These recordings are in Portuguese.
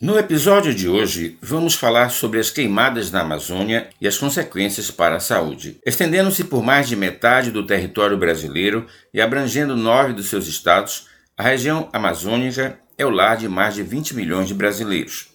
No episódio de hoje, vamos falar sobre as queimadas na Amazônia e as consequências para a saúde. Estendendo-se por mais de metade do território brasileiro e abrangendo nove dos seus estados, a região amazônica é o lar de mais de 20 milhões de brasileiros.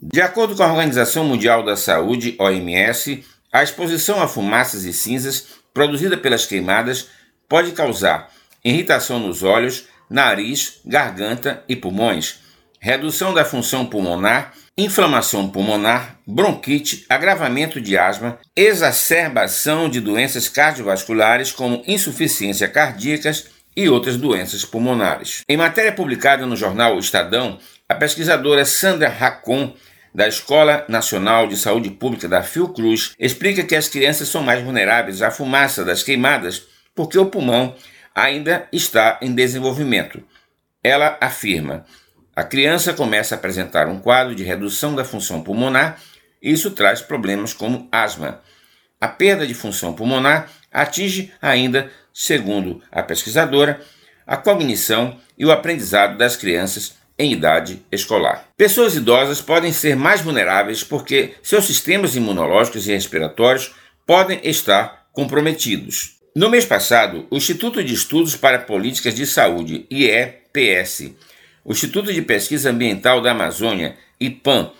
De acordo com a Organização Mundial da Saúde, OMS, a exposição a fumaças e cinzas produzida pelas queimadas pode causar irritação nos olhos, nariz, garganta e pulmões redução da função pulmonar, inflamação pulmonar, bronquite, agravamento de asma, exacerbação de doenças cardiovasculares como insuficiência cardíacas e outras doenças pulmonares. Em matéria publicada no jornal Estadão, a pesquisadora Sandra Racon, da Escola Nacional de Saúde Pública da Fiocruz, explica que as crianças são mais vulneráveis à fumaça das queimadas porque o pulmão ainda está em desenvolvimento. Ela afirma: a criança começa a apresentar um quadro de redução da função pulmonar e isso traz problemas como asma. A perda de função pulmonar atinge ainda, segundo a pesquisadora, a cognição e o aprendizado das crianças em idade escolar. Pessoas idosas podem ser mais vulneráveis porque seus sistemas imunológicos e respiratórios podem estar comprometidos. No mês passado, o Instituto de Estudos para Políticas de Saúde, IEPS, o Instituto de Pesquisa Ambiental da Amazônia, IPAM,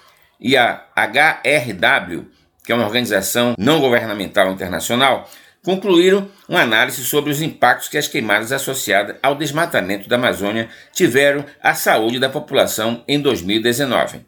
e a HRW, que é uma organização não governamental internacional, concluíram uma análise sobre os impactos que as queimadas associadas ao desmatamento da Amazônia tiveram à saúde da população em 2019.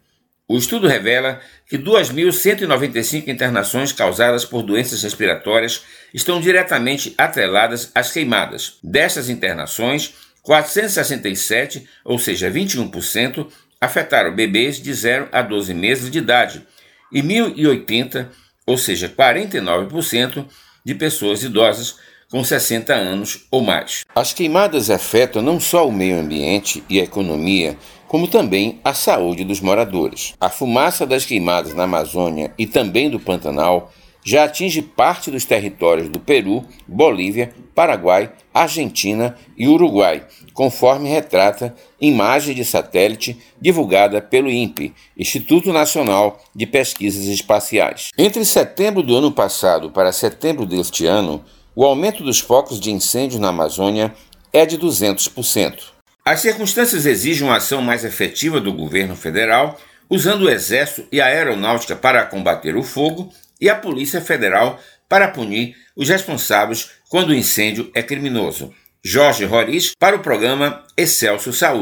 O estudo revela que 2.195 internações causadas por doenças respiratórias estão diretamente atreladas às queimadas. Dessas internações, 467, ou seja, 21%, afetaram bebês de 0 a 12 meses de idade e 1.080, ou seja, 49%, de pessoas idosas com 60 anos ou mais. As queimadas afetam não só o meio ambiente e a economia, como também a saúde dos moradores. A fumaça das queimadas na Amazônia e também do Pantanal já atinge parte dos territórios do Peru, Bolívia, Paraguai, Argentina e Uruguai, conforme retrata imagem de satélite divulgada pelo INPE, Instituto Nacional de Pesquisas Espaciais. Entre setembro do ano passado para setembro deste ano, o aumento dos focos de incêndio na Amazônia é de 200%. As circunstâncias exigem uma ação mais efetiva do governo federal, usando o Exército e a Aeronáutica para combater o fogo e a Polícia Federal para punir os responsáveis quando o incêndio é criminoso. Jorge Roriz para o programa Excelso Saúde.